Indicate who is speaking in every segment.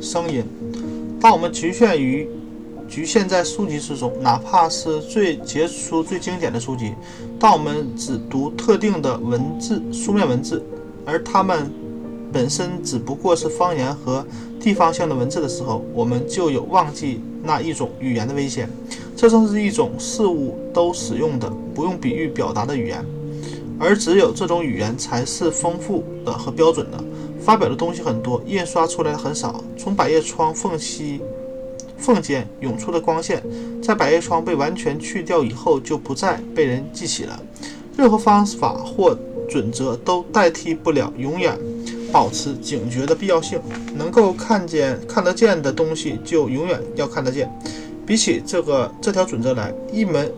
Speaker 1: 声音。当我们局限于局限在书籍之中，哪怕是最杰出、最经典的书籍，当我们只读特定的文字、书面文字，而它们本身只不过是方言和地方性的文字的时候，我们就有忘记那一种语言的危险。这正是一种事物都使用的、不用比喻表达的语言，而只有这种语言才是丰富的和标准的。发表的东西很多，印刷出来的很少。从百叶窗缝隙、缝间涌出的光线，在百叶窗被完全去掉以后，就不再被人记起了。任何方法或准则都代替不了永远保持警觉的必要性。能够看见、看得见的东西，就永远要看得见。比起这个这条准则来，一门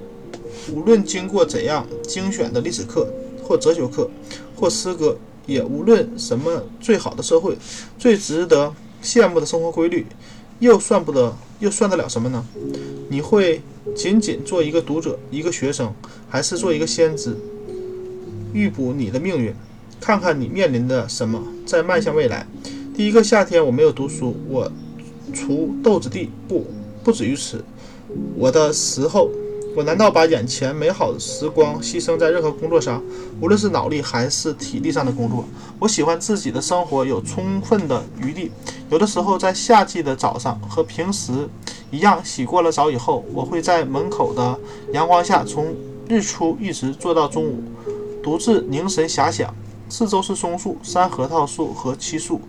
Speaker 1: 无论经过怎样精选的历史课，或哲学课，或诗歌。也无论什么最好的社会，最值得羡慕的生活规律，又算不得，又算得了什么呢？你会仅仅做一个读者，一个学生，还是做一个先知，预卜你的命运，看看你面临的什么，再迈向未来。第一个夏天我没有读书，我锄豆子地，不，不止于此。我的时候。我难道把眼前美好的时光牺牲在任何工作上，无论是脑力还是体力上的工作？我喜欢自己的生活有充分的余地。有的时候，在夏季的早上，和平时一样，洗过了澡以后，我会在门口的阳光下，从日出一直坐到中午，独自凝神遐想。四周是松树、山核桃树和漆树，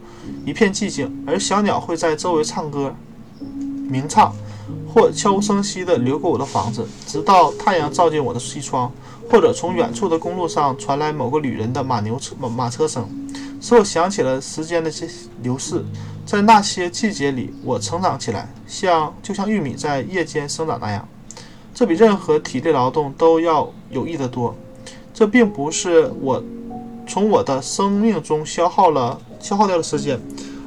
Speaker 1: 一片寂静，而小鸟会在周围唱歌、鸣唱。或悄无声息地流过我的房子，直到太阳照进我的西窗；或者从远处的公路上传来某个旅人的马牛车马马车声，使我想起了时间的流逝。在那些季节里，我成长起来，像就像玉米在夜间生长那样。这比任何体力劳动都要有益得多。这并不是我从我的生命中消耗了消耗掉了时间，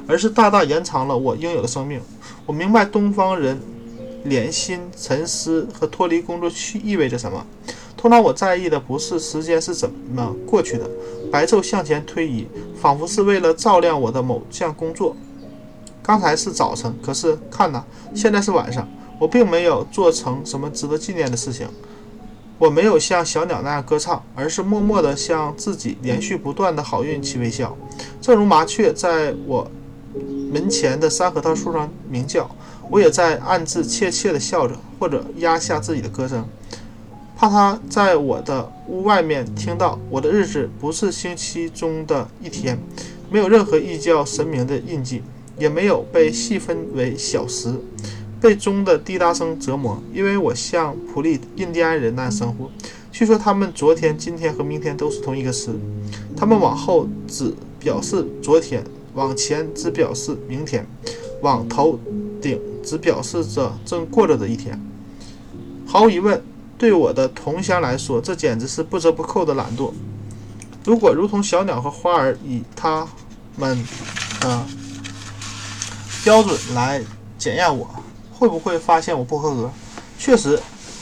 Speaker 1: 而是大大延长了我应有的生命。我明白东方人。连心、沉思和脱离工作区意味着什么？通常我在意的不是时间是怎么过去的，白昼向前推移，仿佛是为了照亮我的某项工作。刚才是早晨，可是看呐，现在是晚上。我并没有做成什么值得纪念的事情，我没有像小鸟那样歌唱，而是默默地向自己连续不断的好运气微笑，正如麻雀在我门前的山核桃树上鸣叫。我也在暗自窃窃地笑着，或者压下自己的歌声，怕他在我的屋外面听到。我的日子不是星期中的一天，没有任何异教神明的印记，也没有被细分为小时，被钟的滴答声折磨。因为我像普利印第安人那样生活。据说他们昨天、今天和明天都是同一个时，他们往后只表示昨天，往前只表示明天，往头顶。只表示着正过着的一天。毫无疑问，对我的同乡来说，这简直是不折不扣的懒惰。如果如同小鸟和花儿以他们的标准来检验我，会不会发现我不合格？确实，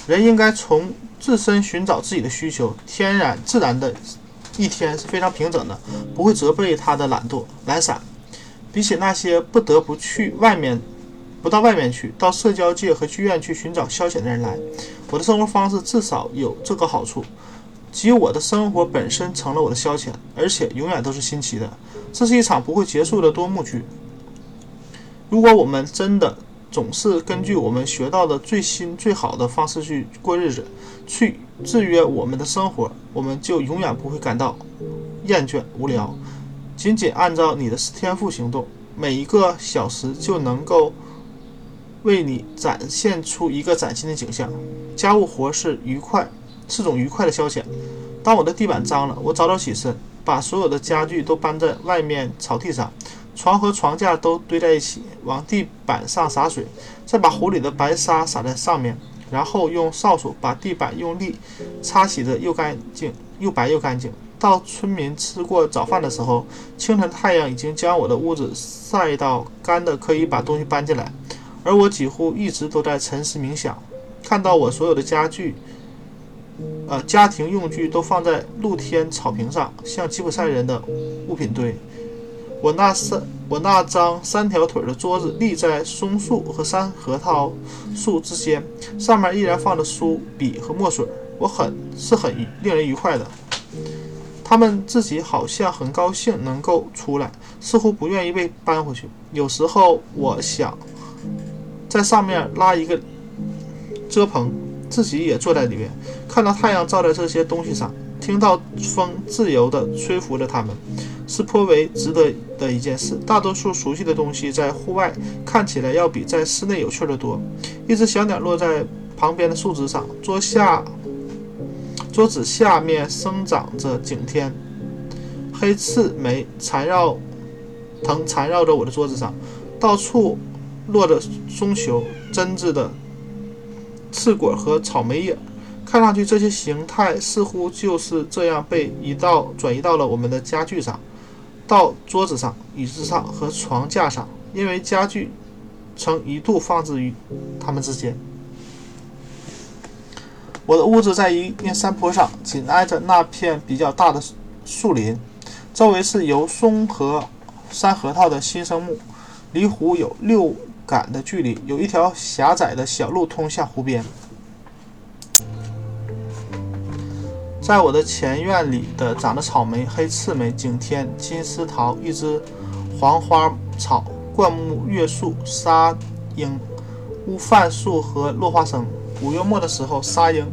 Speaker 1: 人应该从自身寻找自己的需求。天然自然的一天是非常平整的，不会责备他的懒惰、懒散。比起那些不得不去外面。不到外面去，到社交界和剧院去寻找消遣的人来，我的生活方式至少有这个好处，即我的生活本身成了我的消遣，而且永远都是新奇的。这是一场不会结束的多幕剧。如果我们真的总是根据我们学到的最新最好的方式去过日子，去制约我们的生活，我们就永远不会感到厌倦无聊。仅仅按照你的天赋行动，每一个小时就能够。为你展现出一个崭新的景象。家务活是愉快，是种愉快的消遣。当我的地板脏了，我早早起身，把所有的家具都搬在外面草地上，床和床架都堆在一起，往地板上洒水，再把壶里的白沙洒在上面，然后用扫帚把地板用力擦洗得又干净又白又干净。到村民吃过早饭的时候，清晨太阳已经将我的屋子晒到干的，可以把东西搬进来。而我几乎一直都在沉思冥想，看到我所有的家具，呃，家庭用具都放在露天草坪上，像吉普赛人的物品堆。我那三我那张三条腿的桌子立在松树和山核桃树之间，上面依然放着书、笔和墨水。我很是很令人愉快的。他们自己好像很高兴能够出来，似乎不愿意被搬回去。有时候我想在上面拉一个遮棚，自己也坐在里面，看到太阳照在这些东西上。听到风自由地吹拂着它们，是颇为值得的一件事。大多数熟悉的东西在户外看起来要比在室内有趣的多。一只小鸟落在旁边的树枝上，桌下桌子下面生长着景天，黑刺梅缠绕藤缠绕着我的桌子上，到处落着松球、针子的刺果和草莓叶。看上去，这些形态似乎就是这样被移到、转移到了我们的家具上，到桌子上、椅子上和床架上，因为家具曾一度放置于它们之间。我的屋子在一面山坡上，紧挨着那片比较大的树林，周围是由松和山核桃的新生木，离湖有六杆的距离，有一条狭窄的小路通向湖边。在我的前院里的长着草莓、黑刺梅、景天、金丝桃，一只黄花草、灌木月树、沙鹰、乌饭树和落花生。五月末的时候，沙鹰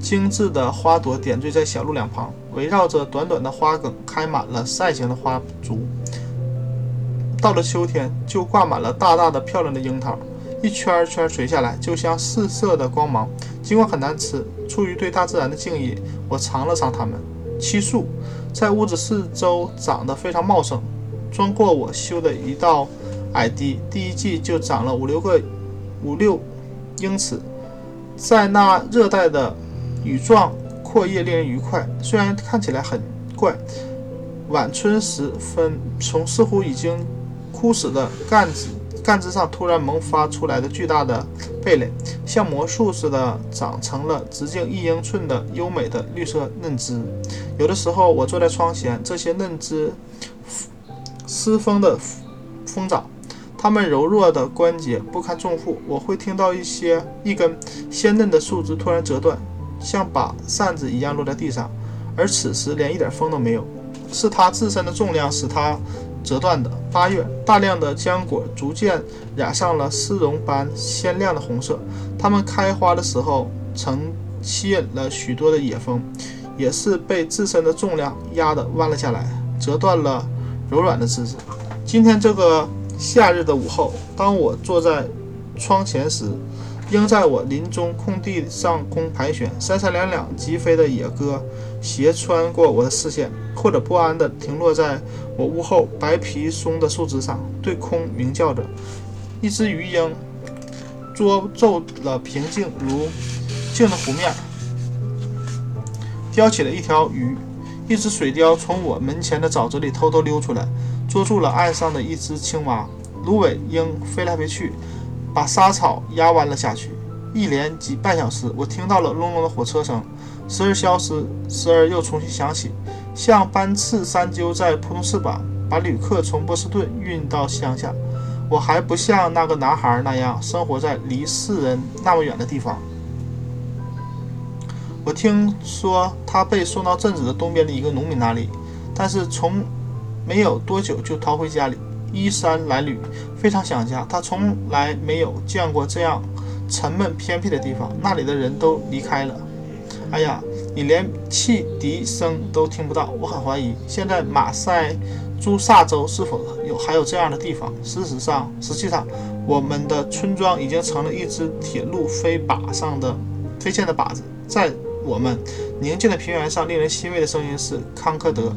Speaker 1: 精致的花朵点缀在小路两旁，围绕着短短的花梗开满了扇形的花烛。到了秋天，就挂满了大大的、漂亮的樱桃。一圈儿圈儿垂下来，就像四色的光芒。尽管很难吃，出于对大自然的敬意，我尝了尝它们。漆树在屋子四周长得非常茂盛，钻过我修的一道矮堤，第一季就长了五六个五六英尺。在那热带的羽状阔叶令人愉快，虽然看起来很怪。晚春时分，从似乎已经枯死的干子。干枝上突然萌发出来的巨大的蓓蕾，像魔术似的长成了直径一英寸的优美的绿色嫩枝。有的时候，我坐在窗前，这些嫩枝丝风的风爪，它们柔弱的关节不堪重负。我会听到一些一根鲜嫩的树枝突然折断，像把扇子一样落在地上，而此时连一点风都没有，是它自身的重量使它。折断的八月，大量的浆果逐渐染上了丝绒般鲜亮的红色。它们开花的时候曾吸引了许多的野蜂，也是被自身的重量压得弯了下来，折断了柔软的枝子。今天这个夏日的午后，当我坐在窗前时，鹰在我林中空地上空盘旋，三三两两疾飞的野鸽斜穿过我的视线，或者不安地停落在。我屋后白皮松的树枝上，对空鸣叫着。一只鱼鹰捉皱了平静如镜的湖面，叼起了一条鱼。一只水貂从我门前的沼泽里偷偷溜出来，捉住了岸上的一只青蛙。芦苇鹰飞来飞去，把沙草压弯了下去。一连几半小时，我听到了隆隆的火车声，时而消失，时而又重新响起。像班次山鸠在扑通翅膀，把旅客从波士顿运到乡下。我还不像那个男孩那样生活在离世人那么远的地方。我听说他被送到镇子的东边的一个农民那里，但是从没有多久就逃回家里，衣衫褴褛，非常想家。他从来没有见过这样沉闷偏僻的地方，那里的人都离开了。哎呀！你连汽笛声都听不到，我很怀疑现在马赛诸萨州是否有还有这样的地方。事实上，实际上，我们的村庄已经成了一只铁路飞靶上的飞溅的靶子。在我们宁静的平原上，令人欣慰的声音是康科德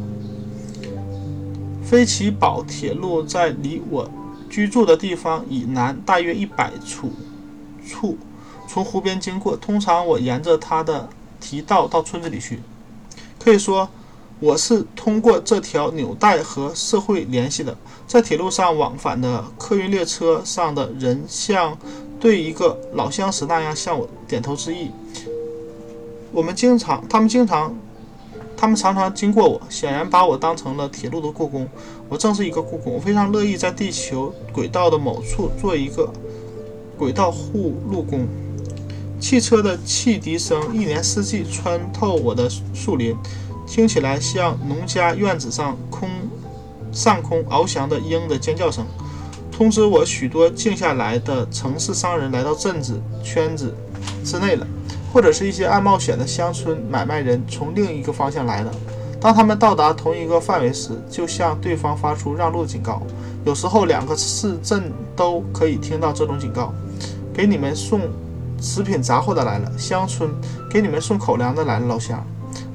Speaker 1: 飞奇堡铁路在离我居住的地方以南大约一百处处从湖边经过。通常我沿着它的。提到到村子里去，可以说我是通过这条纽带和社会联系的。在铁路上往返的客运列车上的人，像对一个老相识那样向我点头致意。我们经常，他们经常，他们常常经过我，显然把我当成了铁路的故宫。我正是一个故宫，我非常乐意在地球轨道的某处做一个轨道护路工。汽车的汽笛声一年四季穿透我的树林，听起来像农家院子上空上空翱翔的鹰的尖叫声，通知我许多静下来的城市商人来到镇子圈子之内了。或者是一些爱冒险的乡村买卖人从另一个方向来了。当他们到达同一个范围时，就向对方发出让路警告。有时候，两个市镇都可以听到这种警告：给你们送食品杂货的来了，乡村给你们送口粮的来了，老乡。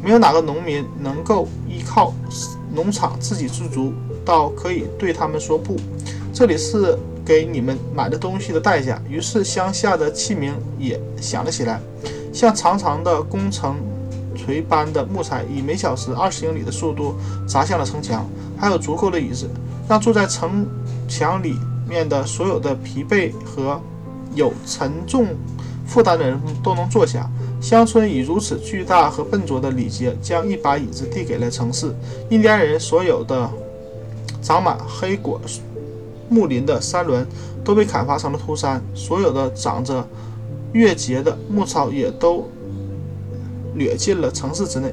Speaker 1: 没有哪个农民能够依靠农场自给自足到可以对他们说不。这里是给你们买的东西的代价。于是，乡下的器皿也响了起来。像长长的工程锤般的木材，以每小时二十英里的速度砸向了城墙。还有足够的椅子，让住在城墙里面的所有的疲惫和有沉重负担的人都能坐下。乡村以如此巨大和笨拙的礼节，将一把椅子递给了城市。印第安人所有的长满黑果木林的山峦都被砍伐成了秃山，所有的长着。月节的牧草也都掠进了城市之内，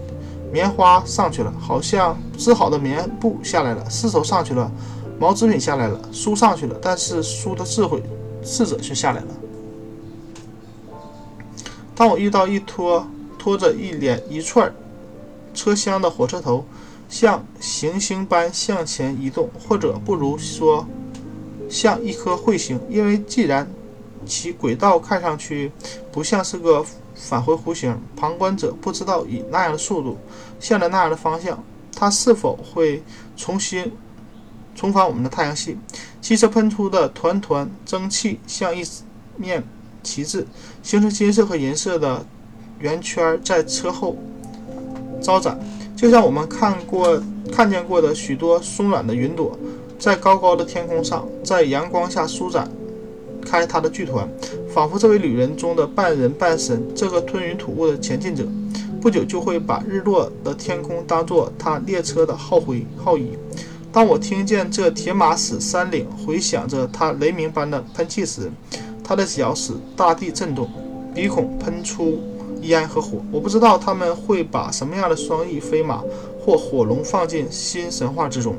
Speaker 1: 棉花上去了，好像织好的棉布下来了；丝绸上去了，毛织品下来了，书上去了，但是书的智慧智者却下来了。当我遇到一拖拖着一连一串车厢的火车头，像行星般向前移动，或者不如说像一颗彗星，因为既然。其轨道看上去不像是个返回弧形，旁观者不知道以那样的速度向着那样的方向，它是否会重新重返我们的太阳系？汽车喷出的团团蒸汽像一面旗帜，形成金色和银色的圆圈在车后招展，就像我们看过看见过的许多松软的云朵，在高高的天空上，在阳光下舒展。开他的剧团，仿佛这位旅人中的半人半神，这个吞云吐雾的前进者，不久就会把日落的天空当作他列车的号回号仪。当我听见这铁马使山岭回响着他雷鸣般的喷气时，他的脚使大地震动，鼻孔喷出烟和火。我不知道他们会把什么样的双翼飞马或火龙放进新神话之中。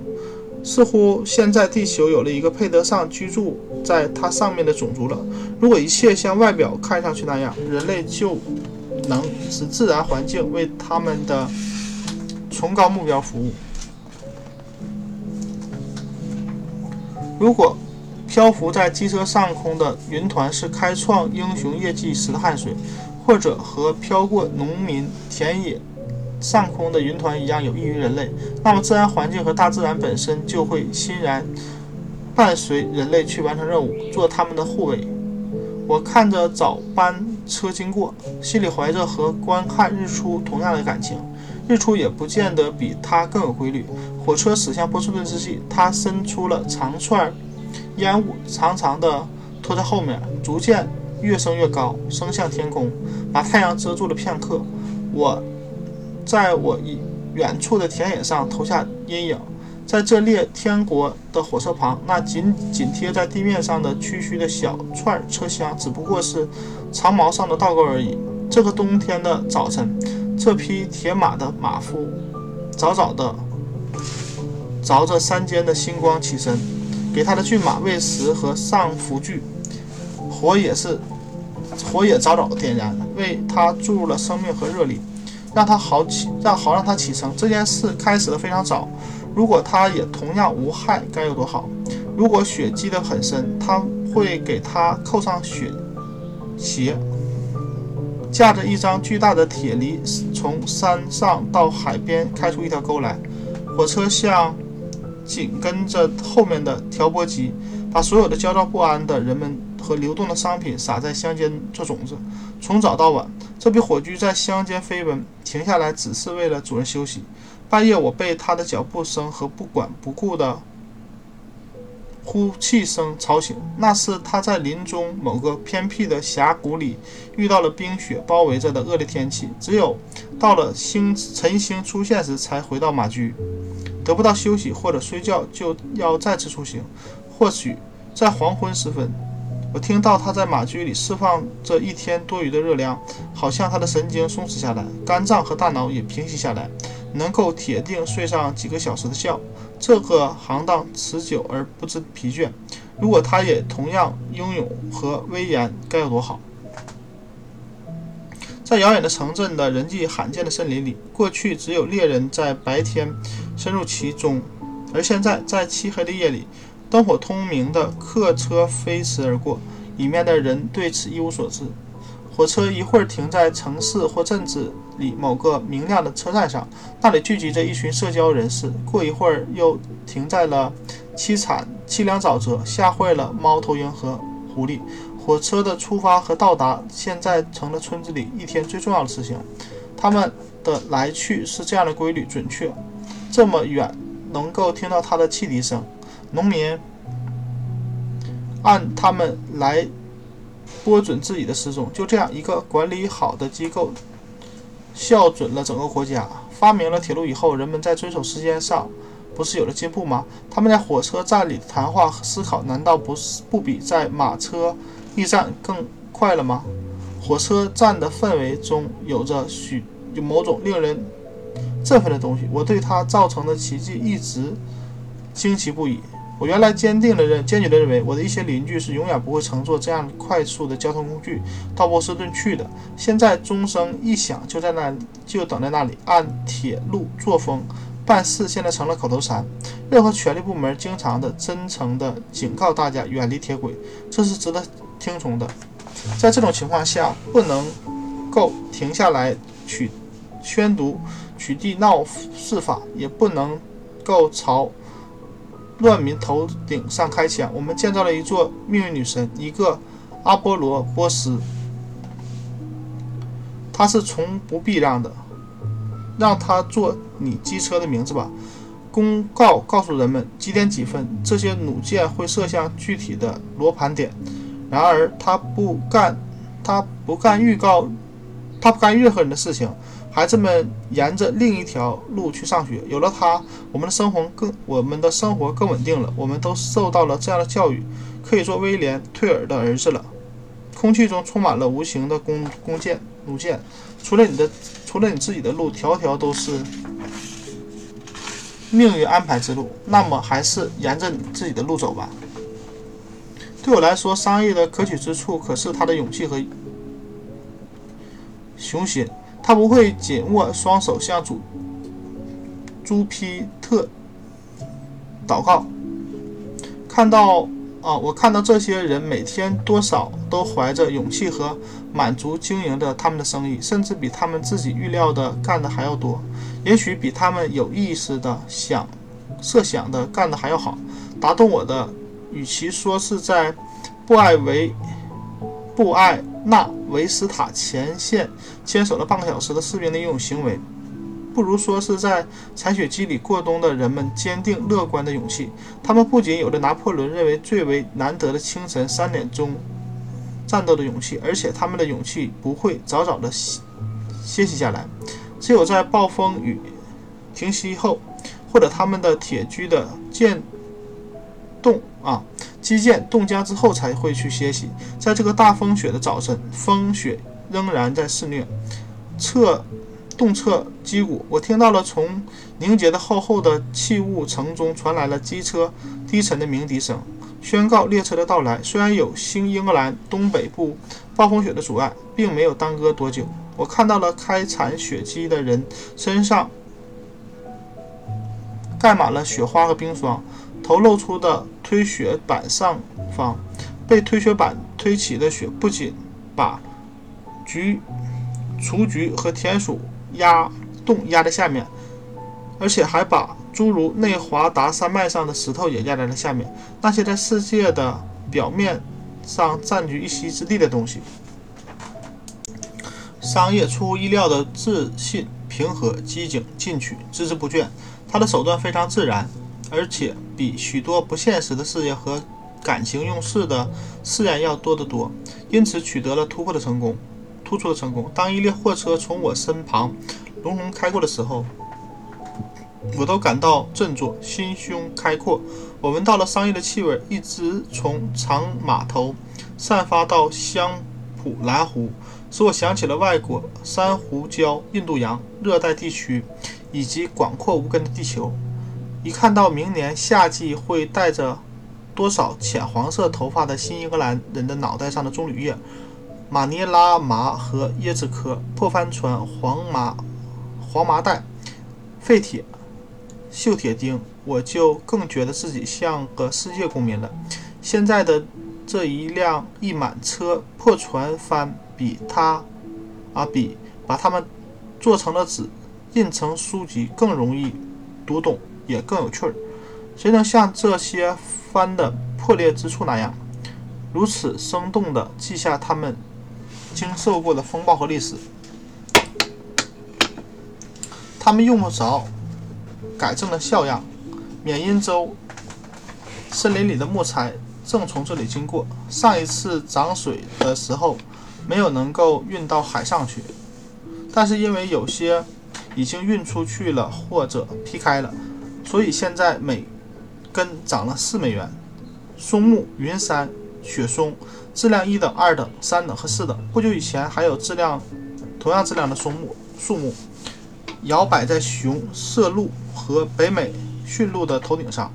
Speaker 1: 似乎现在地球有了一个配得上居住在它上面的种族了。如果一切像外表看上去那样，人类就能使自然环境为他们的崇高目标服务。如果漂浮在机车上空的云团是开创英雄业绩时的汗水，或者和飘过农民田野。上空的云团一样有益于人类，那么自然环境和大自然本身就会欣然伴随人类去完成任务，做他们的护卫。我看着早班车经过，心里怀着和观看日出同样的感情。日出也不见得比它更有规律。火车驶向波士顿之际，它伸出了长串烟雾，长长的拖在后面，逐渐越升越高，升向天空，把太阳遮住了片刻。我。在我一远处的田野上投下阴影，在这列天国的火车旁，那紧紧贴在地面上的区区的小串车厢，只不过是长毛上的倒钩而已。这个冬天的早晨，这匹铁马的马夫早早的着着山间的星光起身，给他的骏马喂食和上扶具，火也是火也早早点燃，为他注入了生命和热力。让他好起，让好让他启程。这件事开始的非常早。如果他也同样无害，该有多好！如果雪积得很深，他会给他扣上雪鞋。架着一张巨大的铁犁，从山上到海边开出一条沟来。火车像紧跟着后面的调拨机，把所有的焦躁不安的人们和流动的商品撒在乡间做种子。从早到晚，这批火炬在乡间飞奔，停下来只是为了主人休息。半夜，我被他的脚步声和不管不顾的呼气声吵醒。那是他在林中某个偏僻的峡谷里遇到了冰雪包围着的恶劣天气，只有到了星晨星出现时才回到马驹。得不到休息或者睡觉，就要再次出行。或许在黄昏时分，我听到他在马驹里释放着一天多余的热量，好像他的神经松弛下来，肝脏和大脑也平息下来，能够铁定睡上几个小时的觉。这个行当持久而不知疲倦。如果他也同样英勇和威严，该有多好！在遥远的城镇的人迹罕见的森林里，过去只有猎人在白天深入其中，而现在在漆黑的夜里，灯火通明的客车飞驰而过，里面的人对此一无所知。火车一会儿停在城市或镇子里某个明亮的车站上，那里聚集着一群社交人士；过一会儿又停在了凄惨凄凉沼泽，吓坏了猫头鹰和狐狸。火车的出发和到达，现在成了村子里一天最重要的事情。他们的来去是这样的规律准确，这么远能够听到它的汽笛声。农民按他们来拨准自己的时钟，就这样一个管理好的机构，校准了整个国家。发明了铁路以后，人们在遵守时间上不是有了进步吗？他们在火车站里的谈话和思考，难道不是不比在马车？驿站更快了吗？火车站的氛围中有着许有某种令人振奋的东西。我对它造成的奇迹一直惊奇不已。我原来坚定的认坚决的认为，我的一些邻居是永远不会乘坐这样快速的交通工具到波士顿去的。现在钟声一响，就在那里，就等在那里，按铁路作风办事，现在成了口头禅。任何权力部门经常的、真诚的警告大家远离铁轨，这是值得。听从的，在这种情况下，不能够停下来取宣读取缔闹事法，也不能够朝乱民头顶上开枪。我们建造了一座命运女神，一个阿波罗波斯，她是从不避让的。让她做你机车的名字吧。公告告诉人们几点几分，这些弩箭会射向具体的罗盘点。然而他不干，他不干预告，他不干任何人的事情。孩子们沿着另一条路去上学。有了他，我们的生活更我们的生活更稳定了。我们都受到了这样的教育，可以做威廉·退尔的儿子了。空气中充满了无形的弓弓箭、弩箭。除了你的，除了你自己的路，条条都是命运安排之路。那么，还是沿着你自己的路走吧。对我来说，商业的可取之处可是他的勇气和雄心。他不会紧握双手向主朱皮特祷告。看到啊，我看到这些人每天多少都怀着勇气和满足经营着他们的生意，甚至比他们自己预料的干的还要多，也许比他们有意识的想设想的干的还要好。打动我的。与其说是在布艾维布艾纳维斯塔前线坚守了半个小时的士兵的英勇行为，不如说是在采雪机里过冬的人们坚定乐观的勇气。他们不仅有着拿破仑认为最为难得的清晨三点钟战斗的勇气，而且他们的勇气不会早早的歇歇息下来。只有在暴风雨停息后，或者他们的铁驹的渐动。啊，基建冻僵之后才会去歇息。在这个大风雪的早晨，风雪仍然在肆虐，彻冻彻肌骨。我听到了从凝结的厚厚的气雾层中传来了机车低沉的鸣笛声，宣告列车的到来。虽然有新英格兰东北部暴风雪的阻碍，并没有耽搁多久。我看到了开铲雪机的人身上盖满了雪花和冰霜。头露出的推雪板上方，被推雪板推起的雪不仅把菊、雏菊和田鼠压冻压在下面，而且还把诸如内华达山脉上的石头也压在了下面。那些在世界的表面上占据一席之地的东西。商业出乎意料的自信、平和、机警、进取、孜孜不倦。他的手段非常自然。而且比许多不现实的事业和感情用事的试验要多得多，因此取得了突破的成功，突出的成功。当一列货车从我身旁隆隆开过的时候，我都感到振作，心胸开阔。我闻到了商业的气味，一直从长码头散发到香普兰湖，使我想起了外国珊瑚礁、印度洋、热带地区以及广阔无根的地球。一看到明年夏季会带着多少浅黄色头发的新英格兰人的脑袋上的棕榈叶、马尼拉麻和椰子壳、破帆船、黄麻、黄麻袋、废铁。锈铁钉，我就更觉得自己像个世界公民了。现在的这一辆一满车破船帆，比他啊比把它们做成了纸、印成书籍更容易读懂，也更有趣儿。谁能像这些帆的破裂之处那样，如此生动地记下他们经受过的风暴和历史？他们用不着。改正的笑样。缅因州森林里的木材正从这里经过。上一次涨水的时候，没有能够运到海上去，但是因为有些已经运出去了或者劈开了，所以现在每根涨了四美元。松木、云杉、雪松，质量一等、二等、三等和四等。不久以前还有质量同样质量的松木树木，摇摆在熊麝鹿。和北美驯鹿的头顶上，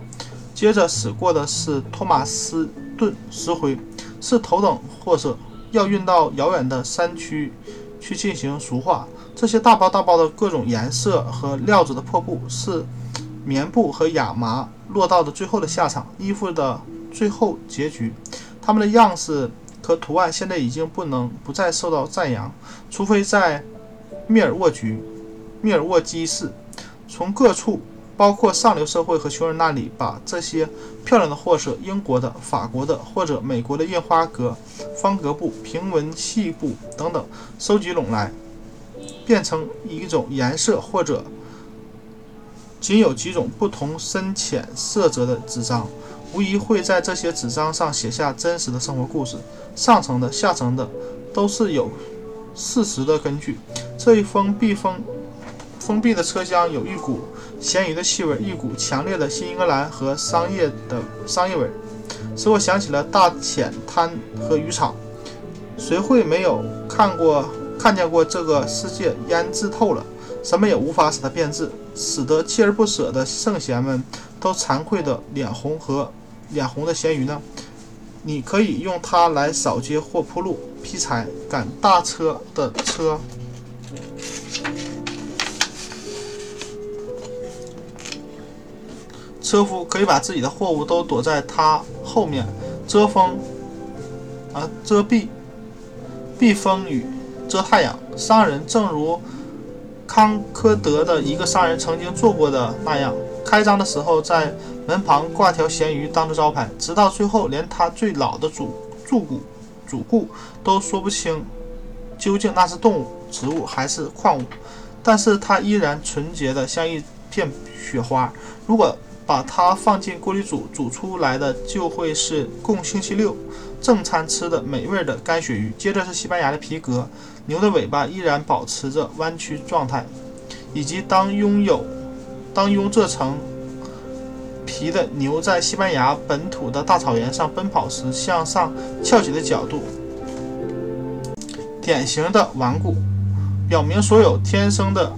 Speaker 1: 接着驶过的是托马斯顿石灰，是头等货色，要运到遥远的山区去进行熟化。这些大包大包的各种颜色和料子的破布，是棉布和亚麻落到的最后的下场，衣服的最后结局。它们的样式和图案现在已经不能不再受到赞扬，除非在密尔沃局、密尔沃基市。从各处，包括上流社会和穷人那里，把这些漂亮的货色——英国的、法国的或者美国的印花格、方格布、平纹细布等等，收集拢来，变成一种颜色或者仅有几种不同深浅色泽的纸张，无疑会在这些纸张上写下真实的生活故事。上层的、下层的都是有事实的根据。这一封闭封。封闭的车厢有一股咸鱼的气味，一股强烈的新英格兰和商业的商业味，使我想起了大浅滩和渔场。谁会没有看过、看见过这个世界腌制透了，什么也无法使它变质，使得锲而不舍的圣贤们都惭愧的脸红和脸红的咸鱼呢？你可以用它来扫街或铺路、劈柴、赶大车的车。车夫可以把自己的货物都躲在它后面，遮风，啊，遮蔽，避风雨，遮太阳。商人正如康科德的一个商人曾经做过的那样，开张的时候在门旁挂条咸鱼当做招牌，直到最后，连他最老的主主顾主顾都说不清究竟那是动物、植物还是矿物，但是它依然纯洁的像一片雪花。如果把它放进锅里煮，煮出来的就会是共星期六正餐吃的美味的干鳕鱼。接着是西班牙的皮革，牛的尾巴依然保持着弯曲状态，以及当拥有当拥这层皮的牛在西班牙本土的大草原上奔跑时向上翘起的角度。典型的顽固，表明所有天生的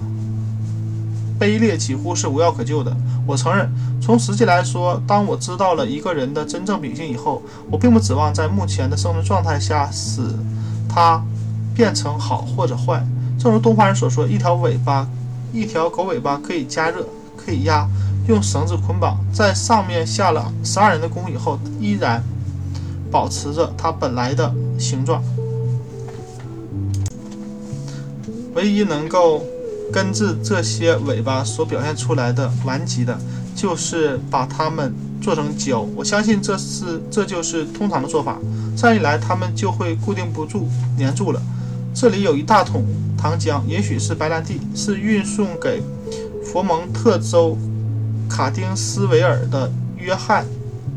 Speaker 1: 卑劣几乎是无药可救的。我承认，从实际来说，当我知道了一个人的真正秉性以后，我并不指望在目前的生存状态下使他变成好或者坏。正如东方人所说，一条尾巴，一条狗尾巴可以加热，可以压，用绳子捆绑，在上面下了十二人的工以后，依然保持着它本来的形状。唯一能够。根治这些尾巴所表现出来的顽疾的，就是把它们做成胶。我相信这是这就是通常的做法。这样一来，它们就会固定不住、粘住了。这里有一大桶糖浆，也许是白兰地，是运送给佛蒙特州卡丁斯维尔的约翰·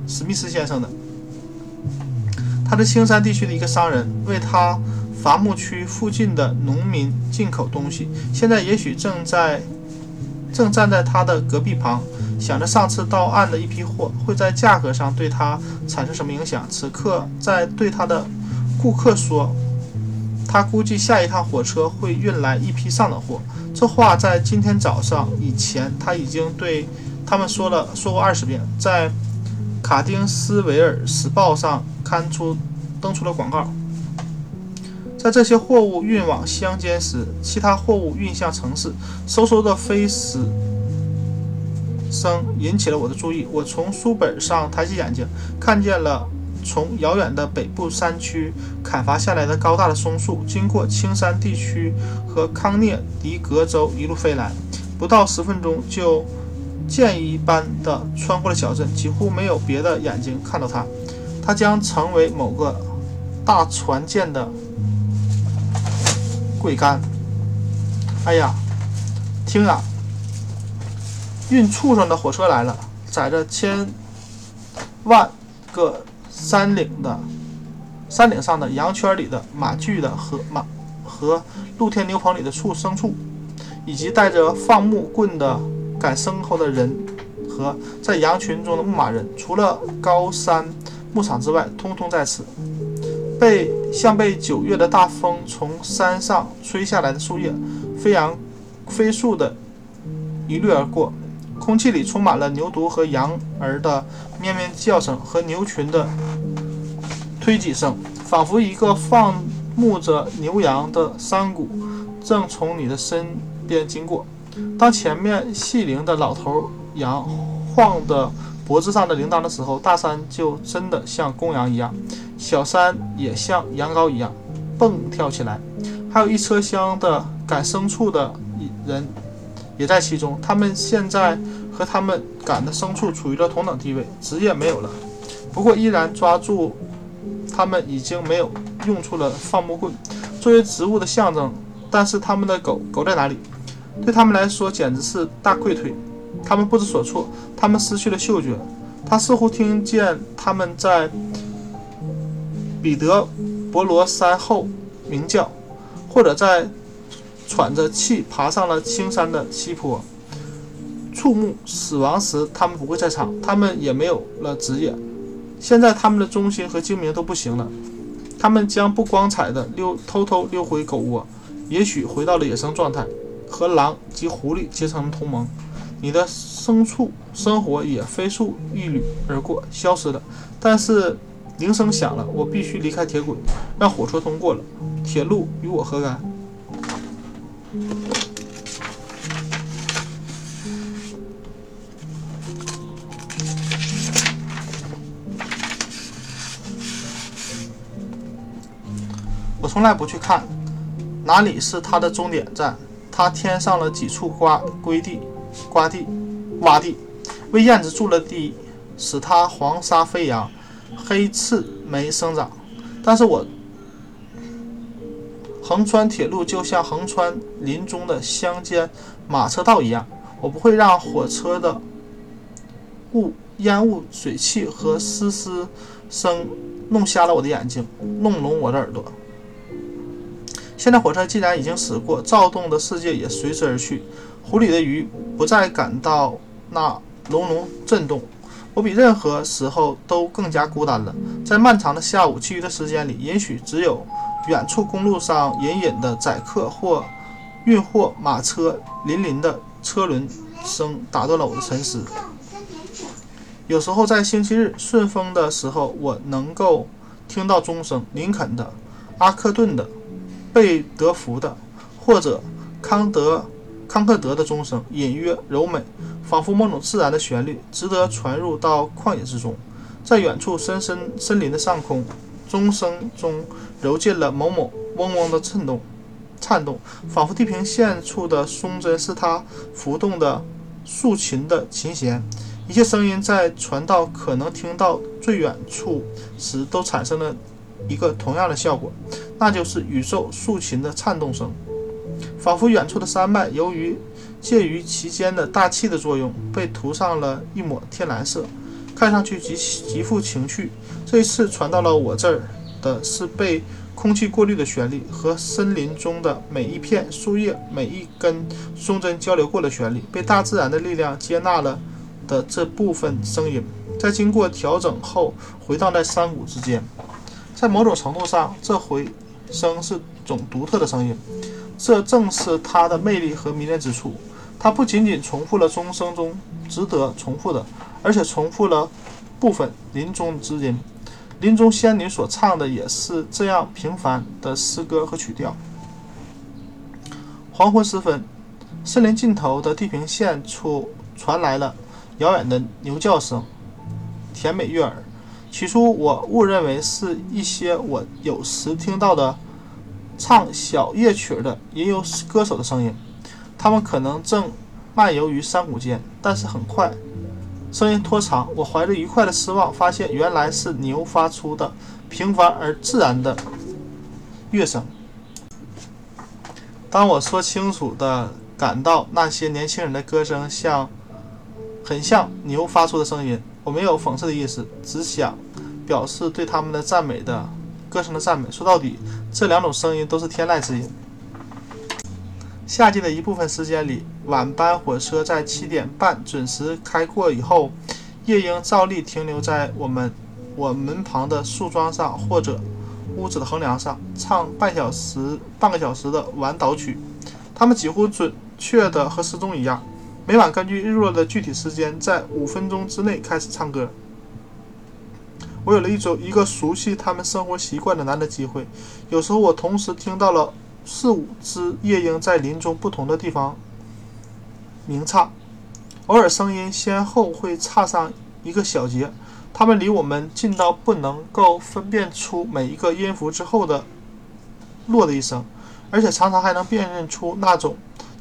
Speaker 1: 史密斯先生的。他是青山地区的一个商人，为他伐木区附近的农民进口东西。现在也许正在正站在他的隔壁旁，想着上次到岸的一批货会在价格上对他产生什么影响。此刻在对他的顾客说，他估计下一趟火车会运来一批上等货。这话在今天早上以前他已经对他们说了说过二十遍，在卡丁斯维尔时报上。刊出登出了广告。在这些货物运往乡间时，其他货物运向城市，嗖嗖的飞驰声引起了我的注意。我从书本上抬起眼睛，看见了从遥远的北部山区砍伐下来的高大的松树，经过青山地区和康涅狄格州一路飞来，不到十分钟就箭一般的穿过了小镇，几乎没有别的眼睛看到它。它将成为某个大船舰的桅杆。哎呀，听啊，运畜生的火车来了，载着千万个山岭的山岭上的羊圈里的马具的和马和露天牛棚里的畜牲畜，以及带着放牧棍的赶牲口的人和在羊群中的牧马人，除了高山。牧场之外，通通在此。被像被九月的大风从山上吹下来的树叶，飞扬飞速的一掠而过。空气里充满了牛犊和羊儿的咩咩叫声和牛群的推挤声，仿佛一个放牧着牛羊的山谷正从你的身边经过。当前面细龄的老头羊晃的。脖子上的铃铛的时候，大山就真的像公羊一样，小山也像羊羔一样蹦跳起来。还有一车厢的赶牲畜的人也在其中，他们现在和他们赶的牲畜处于了同等地位，职业没有了，不过依然抓住他们已经没有用处了放牧棍作为植物的象征。但是他们的狗狗在哪里？对他们来说简直是大溃退。他们不知所措，他们失去了嗅觉。他似乎听见他们在彼得伯罗山后鸣叫，或者在喘着气爬上了青山的西坡。触目死亡时，他们不会在场，他们也没有了职业。现在他们的忠心和精明都不行了，他们将不光彩的溜偷偷溜回狗窝，也许回到了野生状态，和狼及狐狸结成同盟。你的牲畜生活也飞速一缕而过，消失了。但是铃声响了，我必须离开铁轨，让火车通过了。铁路与我何干？我从来不去看哪里是它的终点站。它添上了几处瓜归地。刮地、洼地，为燕子筑了地，使它黄沙飞扬，黑刺没生长。但是我横穿铁路，就像横穿林中的乡间马车道一样。我不会让火车的雾、烟雾、水汽和嘶嘶声弄瞎了我的眼睛，弄聋我的耳朵。现在火车既然已经驶过，躁动的世界也随之而去。湖里的鱼不再感到那隆隆震动。我比任何时候都更加孤单了。在漫长的下午，其余的时间里，也许只有远处公路上隐隐的载客或运货马车林林的车轮声打断了我的沉思。有时候在星期日顺风的时候，我能够听到钟声，林肯的、阿克顿的、贝德福的，或者康德。康克德的钟声隐约柔美，仿佛某种自然的旋律，值得传入到旷野之中。在远处深深森林的上空，钟声中揉进了某某嗡嗡的颤动，颤动，仿佛地平线处的松针是它浮动的竖琴的琴弦。一切声音在传到可能听到最远处时，都产生了一个同样的效果，那就是宇宙竖琴的颤动声。仿佛远处的山脉由于介于其间的大气的作用，被涂上了一抹天蓝色，看上去极极富情趣。这一次传到了我这儿的是被空气过滤的旋律，和森林中的每一片树叶、每一根松针交流过的旋律，被大自然的力量接纳了的这部分声音，在经过调整后回荡在山谷之间。在某种程度上，这回声是种独特的声音，这正是它的魅力和迷人之处。它不仅仅重复了钟声中值得重复的，而且重复了部分林中之音。林中仙女所唱的也是这样平凡的诗歌和曲调。黄昏时分，森林尽头的地平线处传来了遥远的牛叫声，甜美悦耳。起初，我误认为是一些我有时听到的唱小夜曲的也有歌手的声音，他们可能正漫游于山谷间。但是很快，声音拖长，我怀着愉快的失望，发现原来是牛发出的平凡而自然的乐声。当我说清楚的感到那些年轻人的歌声像，很像牛发出的声音。我没有讽刺的意思，只想表示对他们的赞美的歌声的赞美。说到底，这两种声音都是天籁之音。夏季的一部分时间里，晚班火车在七点半准时开过以后，夜莺照例停留在我们我门旁的树桩上或者屋子的横梁上，唱半小时、半个小时的晚岛曲。他们几乎准确的和时钟一样。每晚根据日落的具体时间，在五分钟之内开始唱歌。我有了一种一个熟悉他们生活习惯的难得机会。有时候我同时听到了四五只夜莺在林中不同的地方鸣唱，偶尔声音先后会差上一个小节。它们离我们近到不能够分辨出每一个音符之后的落的一声，而且常常还能辨认出那种。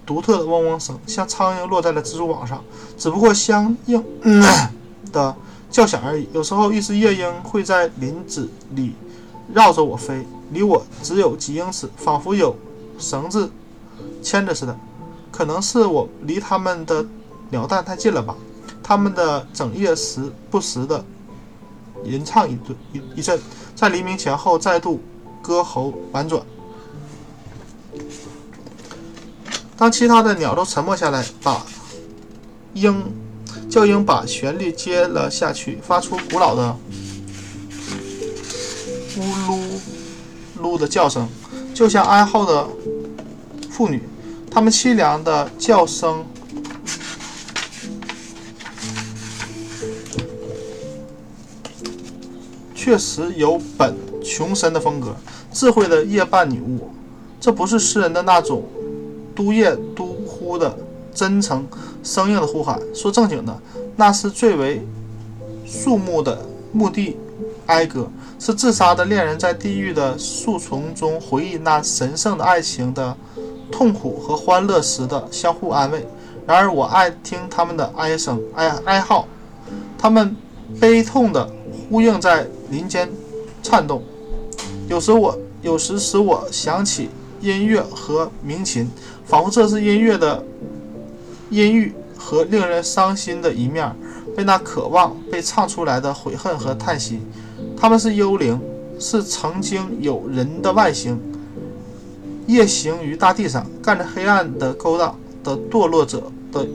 Speaker 1: 独特的嗡嗡声，像苍蝇落在了蜘蛛网上，只不过相应的叫响而已。有时候，一只夜莺会在林子里绕着我飞，离我只有几英尺，仿佛有绳子牵着似的。可能是我离它们的鸟蛋太近了吧？它们的整夜时不时的吟唱一顿一一阵，在黎明前后再度歌喉婉转。当其他的鸟都沉默下来，把鹰叫鹰把旋律接了下去，发出古老的呜噜噜的叫声，就像哀号的妇女。她们凄凉的叫声确实有本穷神的风格，智慧的夜半女巫。这不是诗人的那种。都夜都呼的真诚生硬的呼喊。说正经的，那是最为肃穆的墓地哀歌，是自杀的恋人在地狱的树丛中回忆那神圣的爱情的痛苦和欢乐时的相互安慰。然而，我爱听他们的哀声、哀哀号，他们悲痛的呼应在林间颤动。有时我，有时使我想起音乐和鸣琴。仿佛这是音乐的阴郁和令人伤心的一面，被那渴望被唱出来的悔恨和叹息。他们是幽灵，是曾经有人的外形，夜行于大地上，干着黑暗的勾当的堕落者的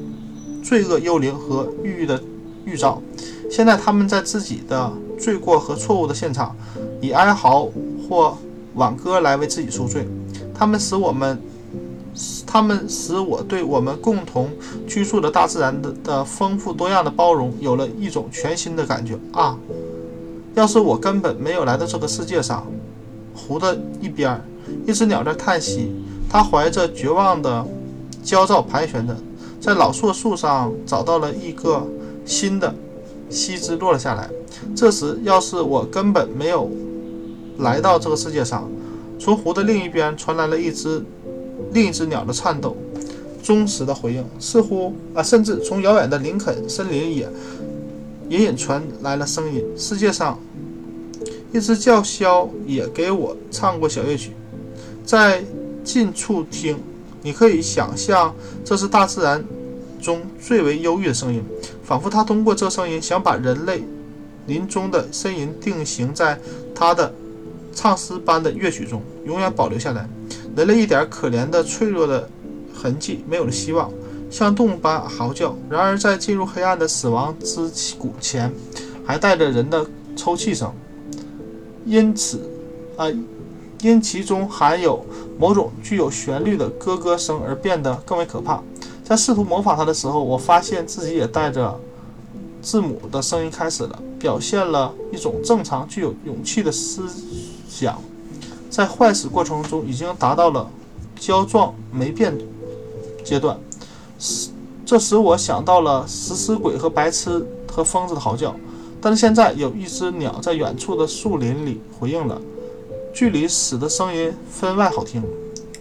Speaker 1: 罪恶幽灵和郁郁的预兆。现在他们在自己的罪过和错误的现场，以哀嚎或挽歌来为自己赎罪。他们使我们。他们使我对我们共同居住的大自然的的丰富多样的包容有了一种全新的感觉啊！要是我根本没有来到这个世界上，湖的一边，一只鸟在叹息，它怀着绝望的焦躁盘旋着，在老树树上找到了一个新的西枝落了下来。这时，要是我根本没有来到这个世界上，从湖的另一边传来了一只。另一只鸟的颤抖，忠实的回应，似乎啊，甚至从遥远的林肯森林也隐隐传来了声音。世界上，一只叫嚣也给我唱过小夜曲，在近处听，你可以想象，这是大自然中最为忧郁的声音，仿佛它通过这声音想把人类临终的呻吟定型在它的唱诗般的乐曲中，永远保留下来。人类一点可怜的、脆弱的痕迹没有了希望，像动物般嚎叫。然而，在进入黑暗的死亡之谷前，还带着人的抽泣声。因此，啊，因其中含有某种具有旋律的咯咯声而变得更为可怕。在试图模仿它的时候，我发现自己也带着字母的声音开始了，表现了一种正常、具有勇气的思想。在坏死过程中已经达到了胶状霉变阶段，这使我想到了食尸鬼和白痴和疯子的嚎叫。但是现在有一只鸟在远处的树林里回应了，距离死的声音分外好听，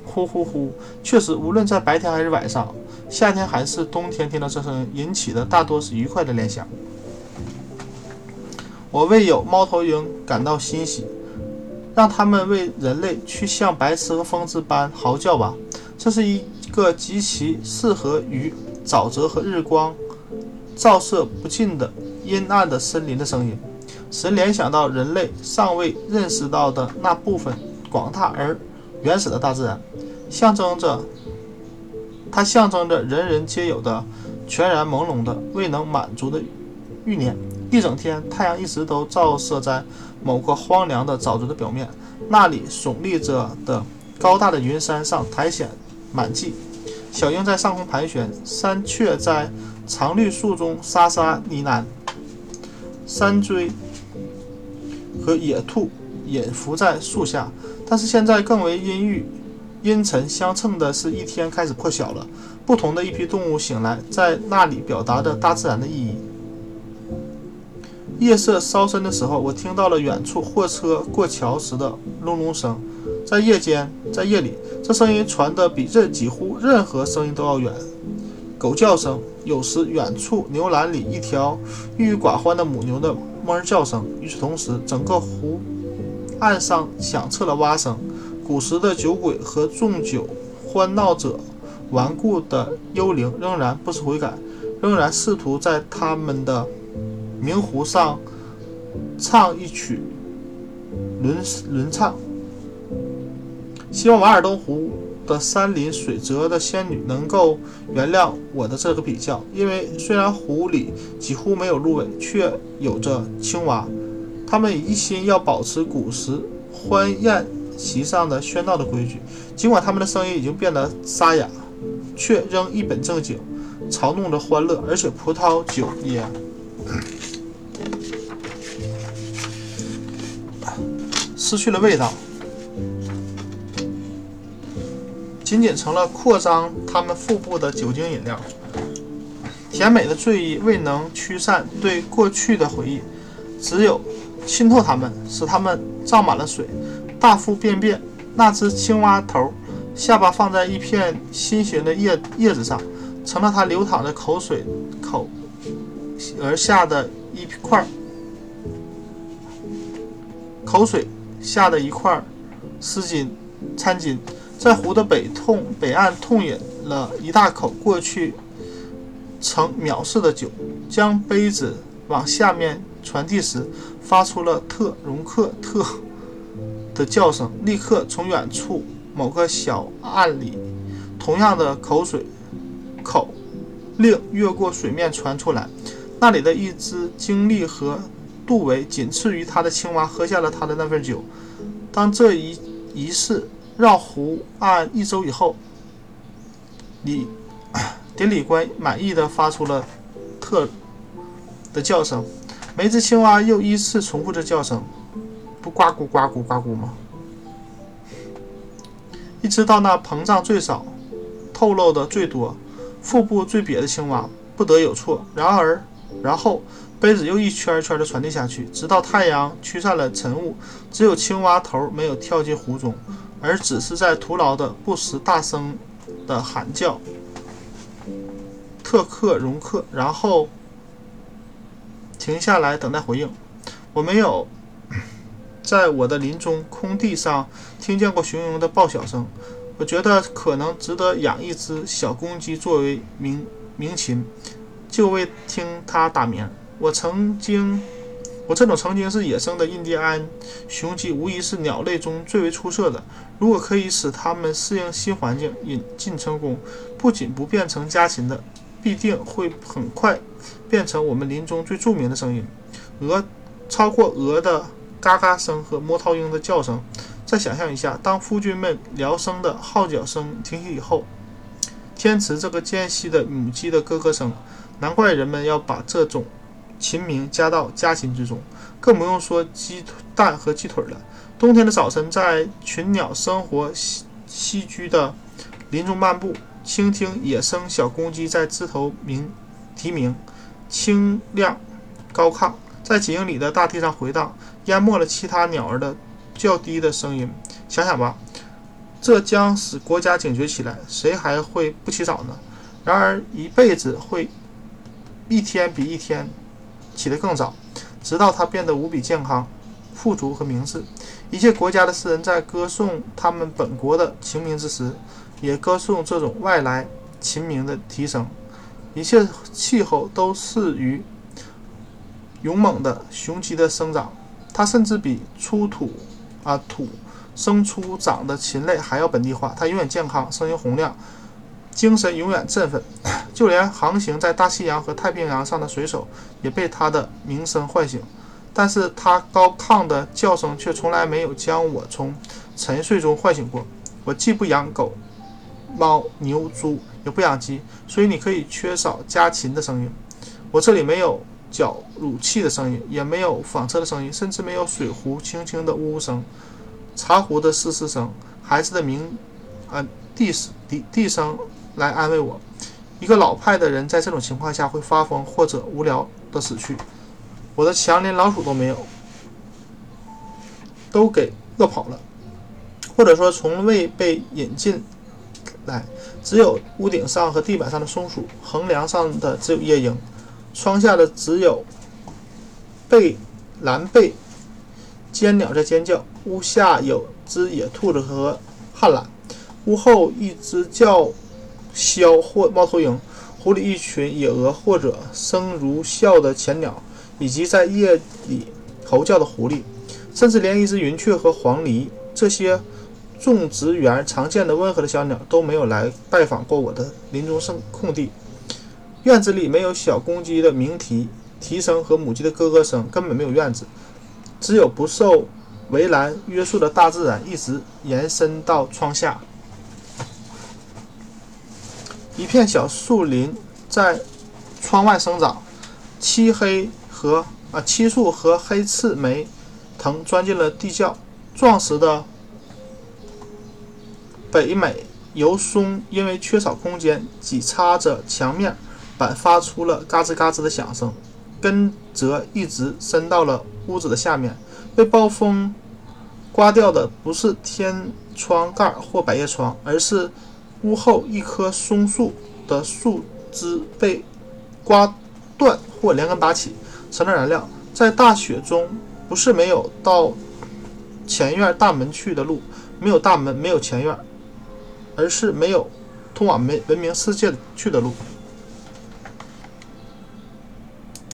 Speaker 1: 呼呼呼！确实，无论在白天还是晚上，夏天还是冬天，听到这声音引起的大多是愉快的联想。我为有猫头鹰感到欣喜，让他们为人类去像白痴和疯子般嚎叫吧。这是一个极其适合于沼泽和日光照射不尽的。阴暗的森林的声音，使人联想到人类尚未认识到的那部分广大而原始的大自然，象征着它象征着人人皆有的全然朦胧的未能满足的欲念。一整天，太阳一直都照射在某个荒凉的沼泽的表面，那里耸立着的高大的云山上苔藓满际，小鹰在上空盘旋，山雀在常绿树中沙沙呢喃。山锥和野兔隐伏在树下，但是现在更为阴郁、阴沉相称的是一天开始破晓了。不同的一批动物醒来，在那里表达着大自然的意义。夜色稍深的时候，我听到了远处货车过桥时的隆隆声。在夜间，在夜里，这声音传得比这几乎任何声音都要远。狗叫声，有时远处牛栏里一条郁郁寡欢的母牛的哞叫声。与此同时，整个湖岸上响彻了蛙声。古时的酒鬼和纵酒欢闹者，顽固的幽灵仍然不思悔改，仍然试图在他们的明湖上唱一曲轮轮唱。希望瓦尔登湖。的山林水泽的仙女能够原谅我的这个比较，因为虽然湖里几乎没有芦苇，却有着青蛙。他们一心要保持古时欢宴席上的喧闹的规矩，尽管他们的声音已经变得沙哑，却仍一本正经嘲弄着欢乐，而且葡萄酒也失去了味道。仅仅成了扩张他们腹部的酒精饮料，甜美的醉意未能驱散对过去的回忆，只有浸透他们，使他们胀满了水，大腹便便。那只青蛙头下巴放在一片心形的叶叶子上，成了它流淌着口水口而下的一块口水下的一块丝巾餐巾。在湖的北痛北岸痛饮了一大口过去曾藐视的酒，将杯子往下面传递时，发出了特容克特的叫声。立刻从远处某个小岸里，同样的口水口令越过水面传出来。那里的一只精力和杜维仅次于他的青蛙喝下了他的那份酒。当这一仪式。绕湖岸一周以后，礼典礼官满意的发出了特的叫声。每只青蛙又依次重复着叫声，不呱咕呱咕呱咕吗？一直到那膨胀最少、透露的最多、腹部最瘪的青蛙不得有错。然而，然后杯子又一圈一圈的传递下去，直到太阳驱散了晨雾，只有青蛙头没有跳进湖中。而只是在徒劳的不时大声的喊叫，特克容克，然后停下来等待回应。我没有在我的林中空地上听见过雄鹰的报晓声，我觉得可能值得养一只小公鸡作为鸣鸣禽，就为听它打鸣。我曾经，我这种曾经是野生的印第安雄鸡，无疑是鸟类中最为出色的。如果可以使它们适应新环境，引进成功，不仅不变成家禽的，必定会很快变成我们林中最著名的声音。鹅超过鹅的嘎嘎声和猫头鹰的叫声。再想象一下，当夫君们聊声的号角声停息以后，天池这个间隙的母鸡的咯咯声，难怪人们要把这种禽鸣加到家禽之中，更不用说鸡蛋和鸡腿了。冬天的早晨，在群鸟生活栖栖居的林中漫步，倾听野生小公鸡在枝头鸣啼鸣，清亮高亢，在几英里的大地上回荡，淹没了其他鸟儿的。较低的声音，想想吧，这将使国家警觉起来，谁还会不起早呢？然而，一辈子会一天比一天起得更早，直到它变得无比健康、富足和明智。一切国家的诗人在歌颂他们本国的晴明之时，也歌颂这种外来禽鸣的提升。一切气候都适于勇猛的雄鸡的生长，它甚至比出土。啊，土生出长的禽类还要本地化，它永远健康，声音洪亮，精神永远振奋。就连航行在大西洋和太平洋上的水手也被他的鸣声唤醒。但是他高亢的叫声却从来没有将我从沉睡中唤醒过。我既不养狗、猫、牛、猪，也不养鸡，所以你可以缺少家禽的声音。我这里没有绞乳器的声音，也没有纺车的声音，甚至没有水壶轻轻的呜呜声。茶壶的嘶嘶声，孩子的鸣，呃，地地地声来安慰我。一个老派的人在这种情况下会发疯或者无聊的死去。我的墙连老鼠都没有，都给饿跑了，或者说从未被引进来。只有屋顶上和地板上的松鼠，横梁上的只有夜莺，窗下的只有贝蓝贝。尖鸟在尖叫，屋下有只野兔子和旱懒，屋后一只叫枭或猫头鹰，湖里一群野鹅或者声如啸的浅鸟，以及在夜里吼叫的狐狸，甚至连一只云雀和黄鹂这些种植园常见的温和的小鸟都没有来拜访过我的林中圣空地。院子里没有小公鸡的鸣啼啼声和母鸡的咯咯声，根本没有院子。只有不受围栏约束的大自然，一直延伸到窗下。一片小树林在窗外生长，漆黑和啊漆树和黑刺梅藤钻进了地窖。壮实的北美油松因为缺少空间，挤插着墙面板，发出了嘎吱嘎吱的响声。根则一直伸到了。屋子的下面被暴风刮掉的不是天窗盖或百叶窗，而是屋后一棵松树的树枝被刮断或连根拔起，成了燃料。在大雪中，不是没有到前院大门去的路，没有大门，没有前院，而是没有通往文文明世界去的路。